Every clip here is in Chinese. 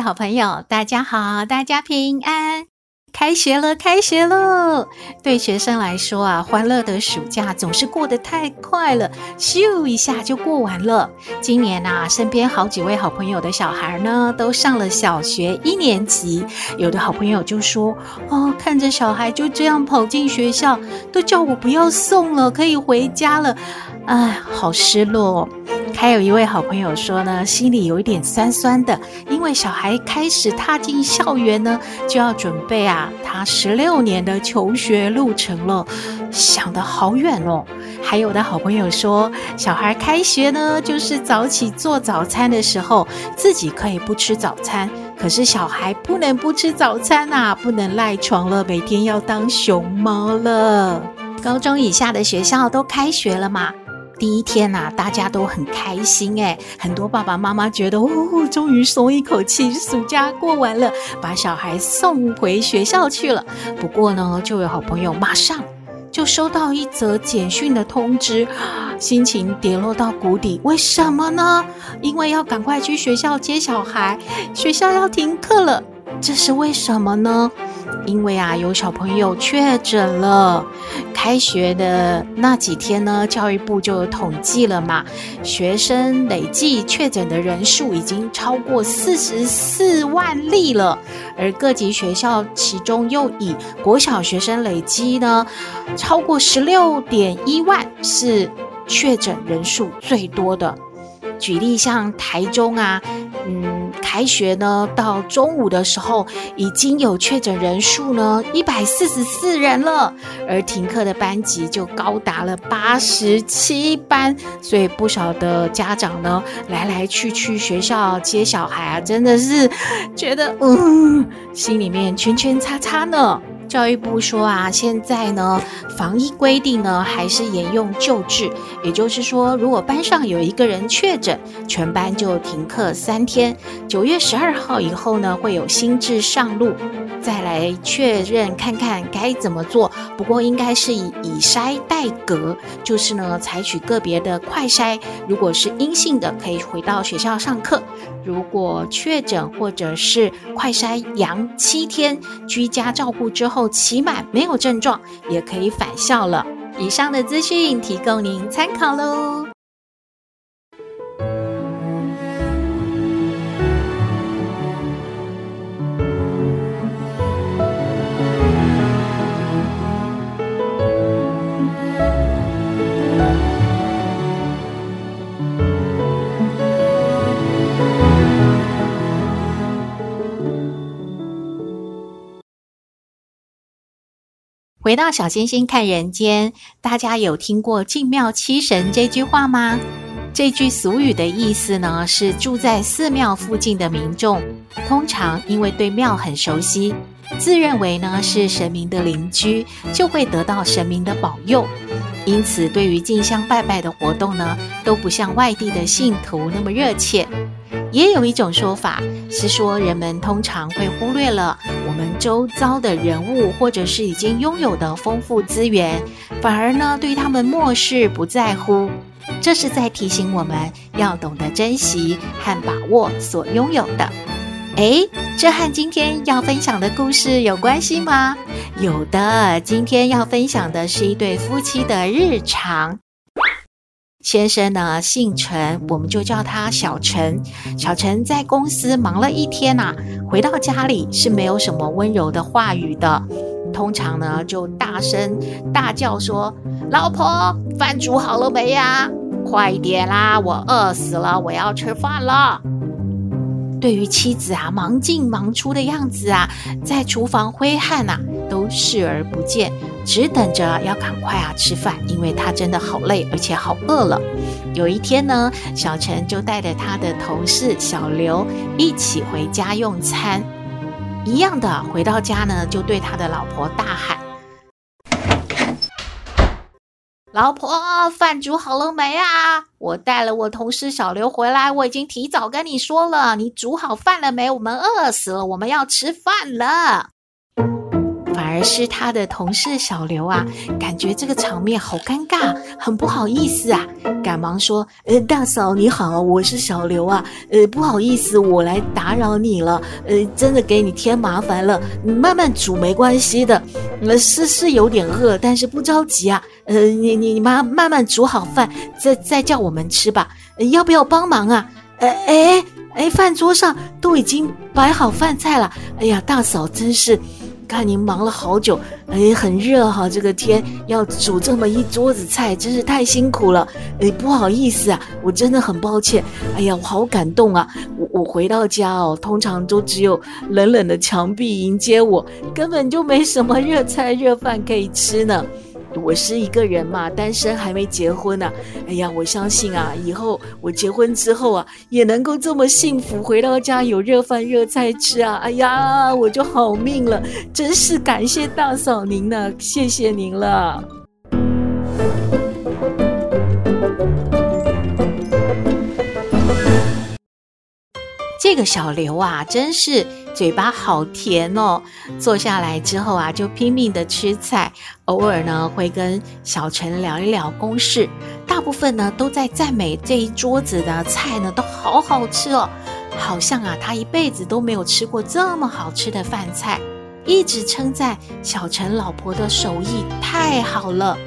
好朋友，大家好，大家平安。开学了，开学了！对学生来说啊，欢乐的暑假总是过得太快了，咻一下就过完了。今年啊，身边好几位好朋友的小孩呢，都上了小学一年级。有的好朋友就说：“哦，看着小孩就这样跑进学校，都叫我不要送了，可以回家了。”哎，好失落。还有一位好朋友说呢，心里有一点酸酸的，因为小孩开始踏进校园呢，就要准备啊，他十六年的求学路程了，想得好远哦。还有的好朋友说，小孩开学呢，就是早起做早餐的时候，自己可以不吃早餐，可是小孩不能不吃早餐啊，不能赖床了，每天要当熊猫了。高中以下的学校都开学了嘛？第一天呐、大家都很开心哎，很多爸爸妈妈觉得哦，终于松一口气，暑假过完了，把小孩送回学校去了。不过呢，就有好朋友马上就收到一则简讯的通知，心情跌落到谷底。为什么呢？因为要赶快去学校接小孩，学校要停课了。这是为什么呢？因为啊，有小朋友确诊了。开学的那几天呢，教育部就有统计了嘛，学生累计确诊的人数已经超过四十四万例了。而各级学校其中又以国小学生累计呢，超过十六点一万，是确诊人数最多的。举例像台中啊，嗯，开学呢到中午的时候，已经有确诊人数呢一百四十四人了，而停课的班级就高达了八十七班，所以不少的家长呢来来去去学校接小孩啊，真的是觉得嗯，心里面圈圈叉叉呢。教育部说啊，现在呢，防疫规定呢还是沿用旧制，也就是说，如果班上有一个人确诊，全班就停课三天。九月十二号以后呢，会有新制上路，再来确认看看该怎么做。不过应该是以以筛代隔，就是呢，采取个别的快筛，如果是阴性的，可以回到学校上课；如果确诊或者是快筛阳七天，居家照顾之后。后期满没有症状，也可以返校了。以上的资讯提供您参考喽。回到小星星看人间，大家有听过“进庙七神”这句话吗？这句俗语的意思呢，是住在寺庙附近的民众，通常因为对庙很熟悉，自认为呢是神明的邻居，就会得到神明的保佑。因此，对于进香拜拜的活动呢，都不像外地的信徒那么热切。也有一种说法是说，人们通常会忽略了我们周遭的人物，或者是已经拥有的丰富资源，反而呢对他们漠视不在乎。这是在提醒我们要懂得珍惜和把握所拥有的。诶，这和今天要分享的故事有关系吗？有的，今天要分享的是一对夫妻的日常。先生呢，姓陈，我们就叫他小陈。小陈在公司忙了一天呐、啊，回到家里是没有什么温柔的话语的，通常呢就大声大叫说：“老婆，饭煮好了没呀？快点啦，我饿死了，我要吃饭了。”对于妻子啊忙进忙出的样子啊，在厨房挥汗呐、啊，都视而不见，只等着要赶快啊吃饭，因为他真的好累，而且好饿了。有一天呢，小陈就带着他的同事小刘一起回家用餐，一样的回到家呢，就对他的老婆大喊：“老婆，饭煮好了没啊？我带了我同事小刘回来，我已经提早跟你说了，你煮好饭了没？我们饿死了，我们要吃饭了。”反而是他的同事小刘啊，感觉这个场面好尴尬，很不好意思啊，赶忙说：“呃，大嫂你好，我是小刘啊，呃，不好意思，我来打扰你了，呃，真的给你添麻烦了，你慢慢煮没关系的，呃，是是有点饿，但是不着急啊，呃，你你你慢慢慢煮好饭，再再叫我们吃吧，要不要帮忙啊？呃，哎哎，饭桌上都已经摆好饭菜了，哎呀，大嫂真是。”看您忙了好久，哎，很热哈，这个天要煮这么一桌子菜，真是太辛苦了。哎，不好意思啊，我真的很抱歉。哎呀，我好感动啊！我我回到家哦，通常都只有冷冷的墙壁迎接我，根本就没什么热菜热饭可以吃呢。我是一个人嘛，单身还没结婚呢、哎呀，我相信啊，以后我结婚之后啊，也能够这么幸福，回到家有热饭热菜吃啊。哎呀，我就好命了，真是感谢大嫂您呢，谢谢您了。这个小刘啊，真是嘴巴好甜哦！坐下来之后啊，就拼命的吃菜，偶尔呢会跟小陈聊一聊公事，大部分呢都在赞美这一桌子的菜呢都好好吃哦，好像啊他一辈子都没有吃过这么好吃的饭菜，一直称赞小陈老婆的手艺太好了，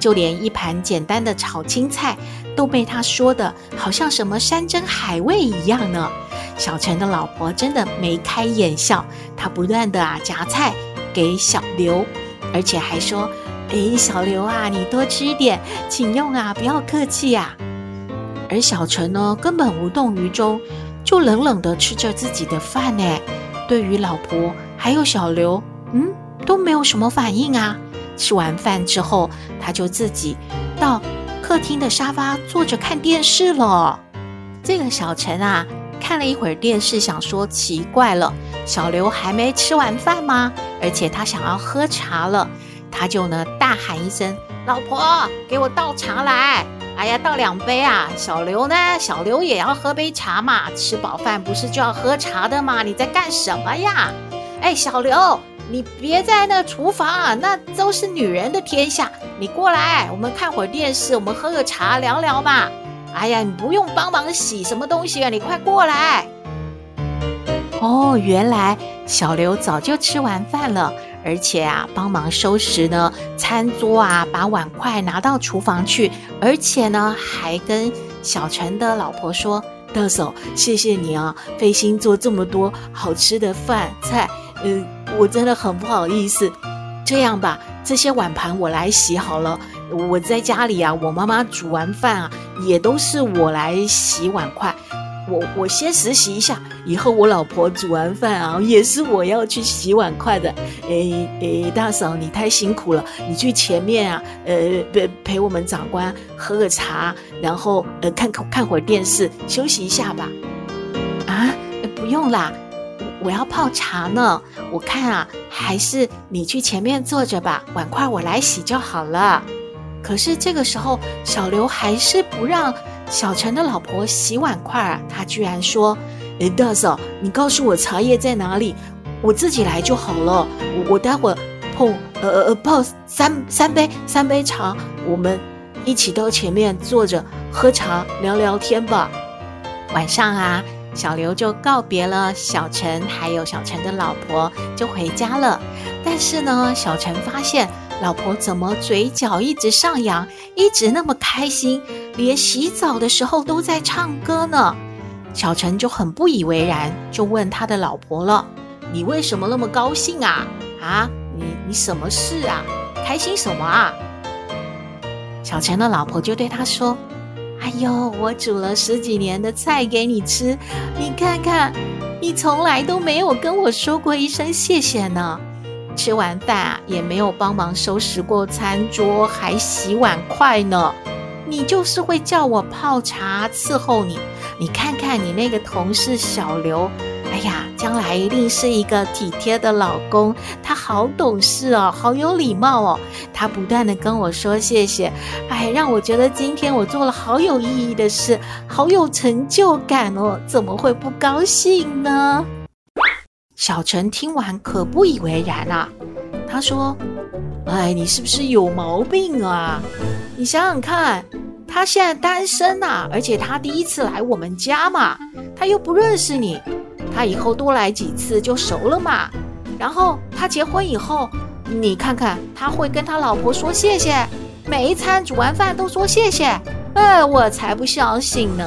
就连一盘简单的炒青菜都被他说的好像什么山珍海味一样呢。小陈的老婆真的眉开眼笑，她不断的啊夹菜给小刘，而且还说：“哎，小刘啊，你多吃一点，请用啊，不要客气呀。”而小陈呢，根本无动于衷，就冷冷的吃着自己的饭呢。对于老婆还有小刘，嗯，都没有什么反应啊。吃完饭之后，他就自己到客厅的沙发坐着看电视了。这个小陈啊。看了一会儿电视，想说奇怪了，小刘还没吃完饭吗？而且他想要喝茶了，他就呢大喊一声：“老婆，给我倒茶来！”哎呀，倒两杯啊！小刘呢？小刘也要喝杯茶嘛。吃饱饭不是就要喝茶的吗？你在干什么呀？哎，小刘，你别在那厨房啊，那都是女人的天下。你过来，我们看会儿电视，我们喝个茶，聊聊吧。哎呀，你不用帮忙洗什么东西啊，你快过来！哦，原来小刘早就吃完饭了，而且啊，帮忙收拾呢餐桌啊，把碗筷拿到厨房去，而且呢，还跟小陈的老婆说：“大嫂，谢谢你啊，费心做这么多好吃的饭菜，嗯，我真的很不好意思。这样吧，这些碗盘我来洗好了。”我在家里啊，我妈妈煮完饭啊，也都是我来洗碗筷。我我先实习一下，以后我老婆煮完饭啊，也是我要去洗碗筷的。诶诶，大嫂你太辛苦了，你去前面啊，呃，陪陪我们长官喝个茶，然后呃看看看会儿电视，休息一下吧。啊，不用啦，我要泡茶呢。我看啊，还是你去前面坐着吧，碗筷我来洗就好了。可是这个时候，小刘还是不让小陈的老婆洗碗筷啊！他居然说：“哎，大嫂，你告诉我茶叶在哪里，我自己来就好了。我我待会儿碰呃呃泡三三杯三杯茶，我们一起到前面坐着喝茶聊聊天吧。”晚上啊，小刘就告别了小陈，还有小陈的老婆，就回家了。但是呢，小陈发现。老婆怎么嘴角一直上扬，一直那么开心，连洗澡的时候都在唱歌呢？小陈就很不以为然，就问他的老婆了：“你为什么那么高兴啊？啊，你你什么事啊？开心什么啊？”小陈的老婆就对他说：“哎呦，我煮了十几年的菜给你吃，你看看，你从来都没有跟我说过一声谢谢呢。”吃完饭啊，也没有帮忙收拾过餐桌，还洗碗筷呢。你就是会叫我泡茶伺候你。你看看你那个同事小刘，哎呀，将来一定是一个体贴的老公。他好懂事哦，好有礼貌哦。他不断的跟我说谢谢，哎，让我觉得今天我做了好有意义的事，好有成就感哦。怎么会不高兴呢？小陈听完可不以为然啊，他说。哎，你是不是有毛病啊？你想想看，他现在单身呐，而且他第一次来我们家嘛，他又不认识你，他以后多来几次就熟了嘛。然后他结婚以后，你看看他会跟他老婆说谢谢，每一餐煮完饭都说谢谢。哎，我才不相信呢。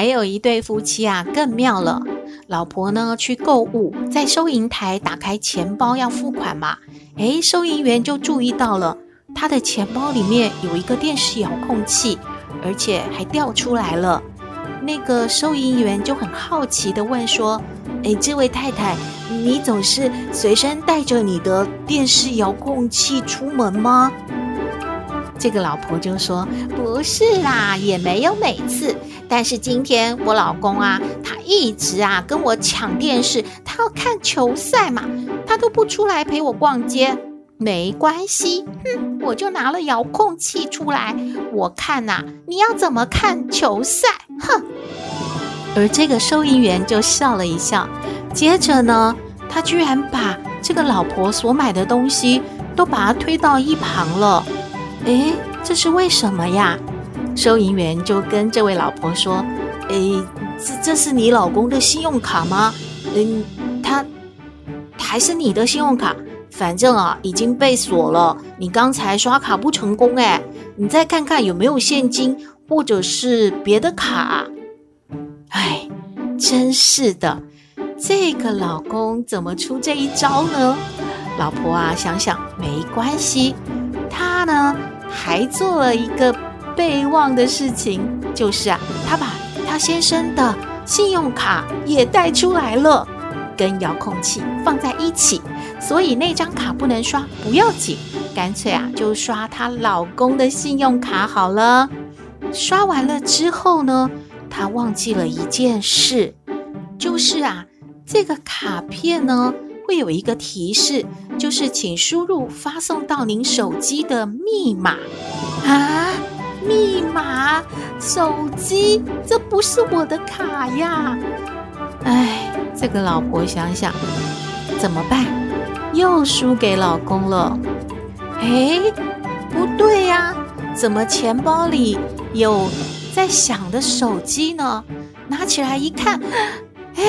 还有一对夫妻啊，更妙了。老婆呢去购物，在收银台打开钱包要付款嘛，诶，收银员就注意到了他的钱包里面有一个电视遥控器，而且还掉出来了。那个收银员就很好奇地问说：“诶，这位太太，你总是随身带着你的电视遥控器出门吗？”这个老婆就说：“不是啦，也没有每次。但是今天我老公啊，他一直啊跟我抢电视，他要看球赛嘛，他都不出来陪我逛街。没关系，哼，我就拿了遥控器出来，我看呐，你要怎么看球赛？哼。”而这个收银员就笑了一笑，接着呢，他居然把这个老婆所买的东西都把它推到一旁了。诶，这是为什么呀？收银员就跟这位老婆说：“诶，这这是你老公的信用卡吗？嗯，他还是你的信用卡，反正啊已经被锁了。你刚才刷卡不成功，诶，你再看看有没有现金或者是别的卡。”哎，真是的，这个老公怎么出这一招呢？老婆啊，想想没关系。他呢，还做了一个备忘的事情，就是啊，他把他先生的信用卡也带出来了，跟遥控器放在一起，所以那张卡不能刷，不要紧，干脆啊，就刷她老公的信用卡好了。刷完了之后呢，她忘记了一件事，就是啊，这个卡片呢。会有一个提示，就是请输入发送到您手机的密码啊！密码，手机，这不是我的卡呀！哎，这个老婆想想怎么办？又输给老公了。哎，不对呀，怎么钱包里有在响的手机呢？拿起来一看，哎。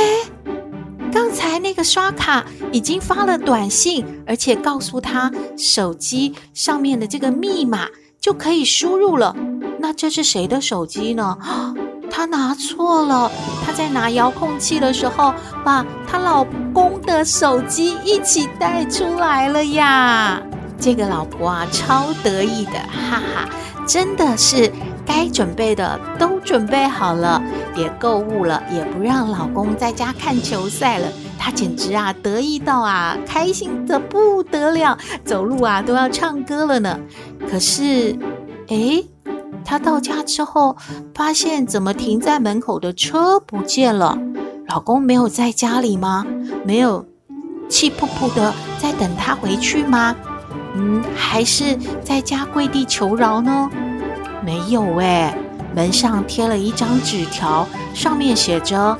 刚才那个刷卡已经发了短信，而且告诉他手机上面的这个密码就可以输入了。那这是谁的手机呢？他拿错了，他在拿遥控器的时候，把她老公的手机一起带出来了呀！这个老婆啊，超得意的，哈哈，真的是。该准备的都准备好了，也购物了，也不让老公在家看球赛了。她简直啊，得意到啊，开心得不得了，走路啊都要唱歌了呢。可是，诶，她到家之后，发现怎么停在门口的车不见了？老公没有在家里吗？没有气扑扑的在等她回去吗？嗯，还是在家跪地求饶呢？没有哎，门上贴了一张纸条，上面写着：“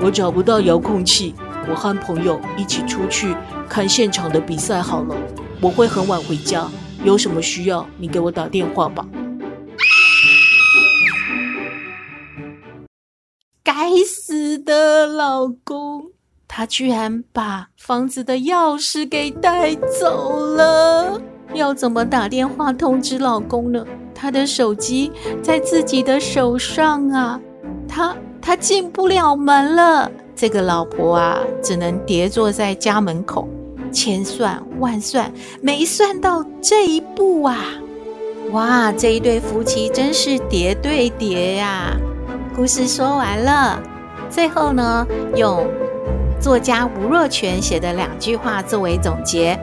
我找不到遥控器，我和朋友一起出去看现场的比赛好了，我会很晚回家，有什么需要你给我打电话吧。”该死的老公，他居然把房子的钥匙给带走了，要怎么打电话通知老公呢？他的手机在自己的手上啊，他他进不了门了。这个老婆啊，只能跌坐在家门口，千算万算没算到这一步啊。哇，这一对夫妻真是叠对叠呀！故事说完了，最后呢，用作家吴若泉写的两句话作为总结：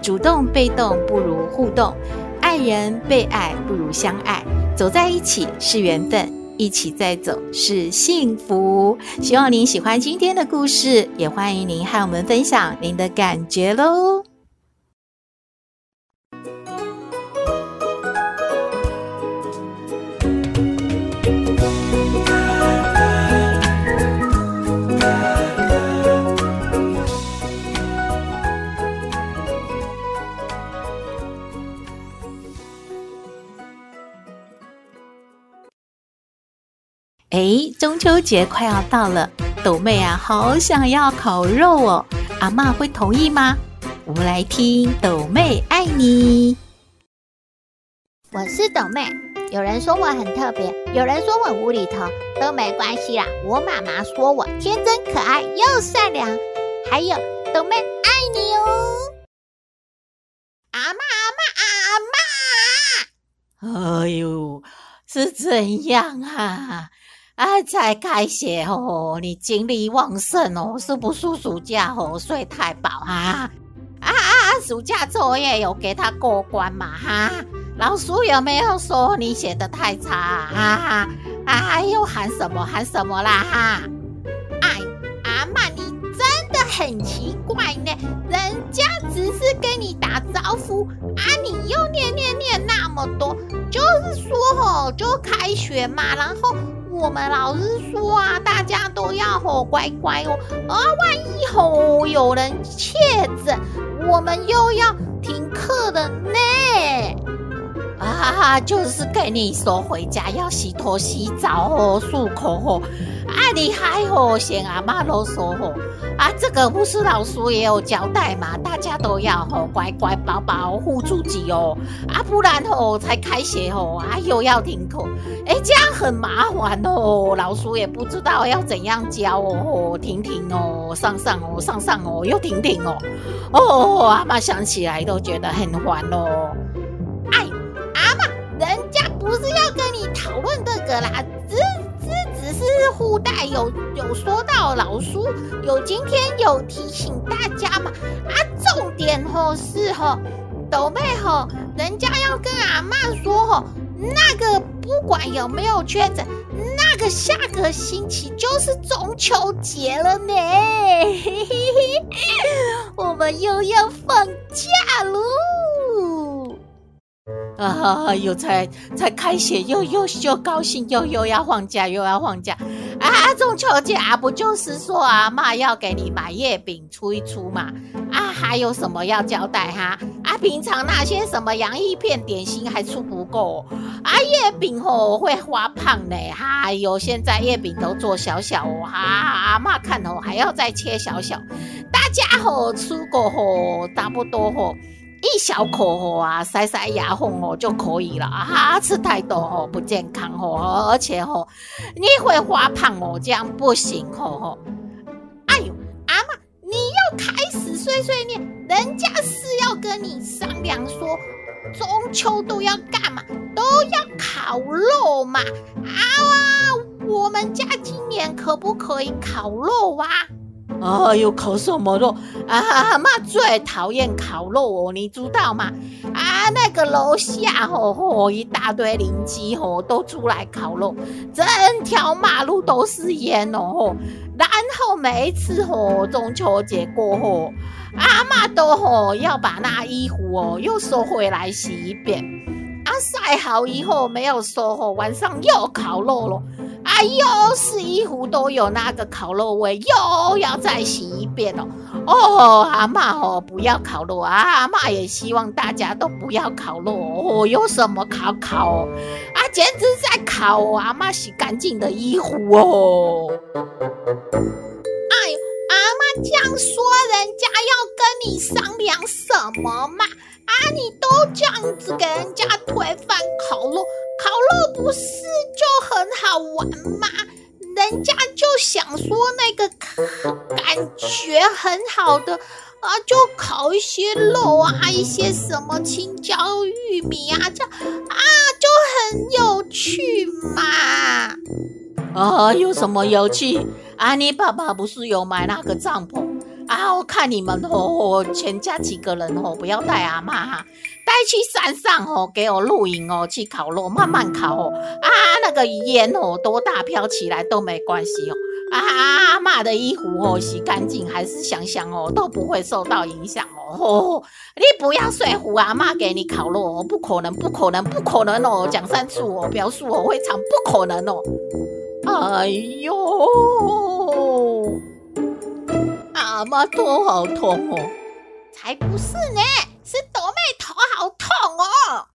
主动被动不如互动，爱人被爱不如相爱，走在一起是缘分。一起再走是幸福。希望您喜欢今天的故事，也欢迎您和我们分享您的感觉喽。哎，中秋节快要到了，豆妹啊，好想要烤肉哦！阿嬷会同意吗？我们来听豆妹爱你。我是豆妹，有人说我很特别，有人说我无厘头，都没关系啦。我妈妈说我天真可爱又善良，还有豆妹爱你哦！阿嬷阿嬷阿嬷！哎呦，是怎样啊？啊，才开学哦，你精力旺盛哦，是不是暑假哦睡太饱啊？啊啊，暑假作业有给他过关吗？哈，老师有没有说你写的太差啊？啊，还有喊什么喊什么啦？哈，哎，阿嬷，你真的很奇怪呢，人家只是跟你打招呼啊，你又念念念那么多，就是说哦，就开学嘛，然后。我们老师说啊，大家都要吼乖乖哦，啊，万一吼有人确诊，我们又要停课的呢。啊，就是跟你说回家要洗头洗澡哦，漱口哦。啊，你还好，嫌阿妈啰嗦吼。啊，这个不是老师也有交代嘛？大家都要吼乖乖宝宝护自己哦。啊，不然吼才开学吼，啊又要停课，哎，这样很麻烦哦。老师也不知道要怎样教哦，停停哦，上上哦，上上哦，又停停哦。哦，阿妈想起来都觉得很烦哦。哎，阿妈，人家不是要跟你讨论这个啦。是附带有有说到老叔有今天有提醒大家嘛啊，重点吼是吼，斗妹吼，人家要跟阿妈说吼，那个不管有没有确诊，那个下个星期就是中秋节了呢，嘿嘿嘿，我们又要放假喽。啊！又才才开学，又又又高兴，又又要放假，又要放假啊！中秋节啊，不就是说啊，妈要给你买月饼，出一出嘛？啊，还有什么要交代哈？啊，平常那些什么洋芋片、点心还出不够啊，月饼哦会发胖呢。哈有现在月饼都做小小哦，哈，阿妈看哦还要再切小小，大家伙吃过后差不多吼。一小口吼啊，塞塞牙缝哦就可以了啊！吃太多哦不健康哦，而且哦你会发胖哦，这样不行哦吼。哎呦，阿嬷，你要开始碎碎念，人家是要跟你商量说，中秋都要干嘛？都要烤肉嘛！啊，我们家今年可不可以烤肉啊？哎呦，烤什么肉啊？阿嬷最讨厌烤肉哦，你知道吗？啊，那个楼下吼吼一大堆邻居吼都出来烤肉，整条马路都是烟哦吼。然后每一次吼中秋节过后，阿嬷都吼要把那衣服哦又收回来洗一遍。啊，晒好以后没有收获，晚上又烤肉了。啊，又是衣服都有那个烤肉味，又要再洗一遍哦。哦，阿妈哦，不要烤肉啊！阿妈也希望大家都不要烤肉哦。有什么烤烤哦？啊，简直在烤哦！阿妈洗干净的衣服哦。哎呦，阿妈这样说，人家要跟你商量什么嘛？啊，你都这样子给人家推翻烤肉。烤肉不是就很好玩吗？人家就想说那个感觉很好的啊，就烤一些肉啊，一些什么青椒玉米啊，这样啊，就很有趣嘛。啊，有什么有趣？啊，你爸爸不是有买那个帐篷啊？我看你们哦，全家几个人哦，不要带阿妈哈，带去山上哦，给我露营哦，去烤肉，慢慢烤哦。啊，那个烟哦，多大飘起来都没关系哦。啊，阿妈的衣服哦，洗干净还是香香哦，都不会受到影响哦。哦，你不要说服阿妈给你烤肉哦，不可能，不可能，不可能哦，讲三次哦，表示我会唱，不可能哦。哎呦，阿妈头好痛哦！才不是呢，是朵妹头好痛哦。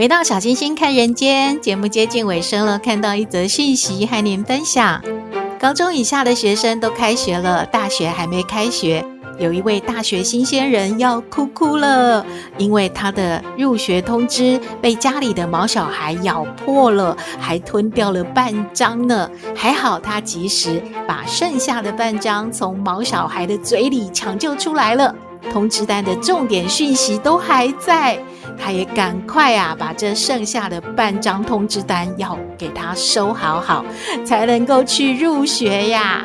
回到小星星看人间节目接近尾声了，看到一则讯息和您分享：高中以下的学生都开学了，大学还没开学。有一位大学新鲜人要哭哭了，因为他的入学通知被家里的毛小孩咬破了，还吞掉了半张呢。还好他及时把剩下的半张从毛小孩的嘴里抢救出来了。通知单的重点讯息都还在，他也赶快啊，把这剩下的半张通知单要给他收好好，才能够去入学呀。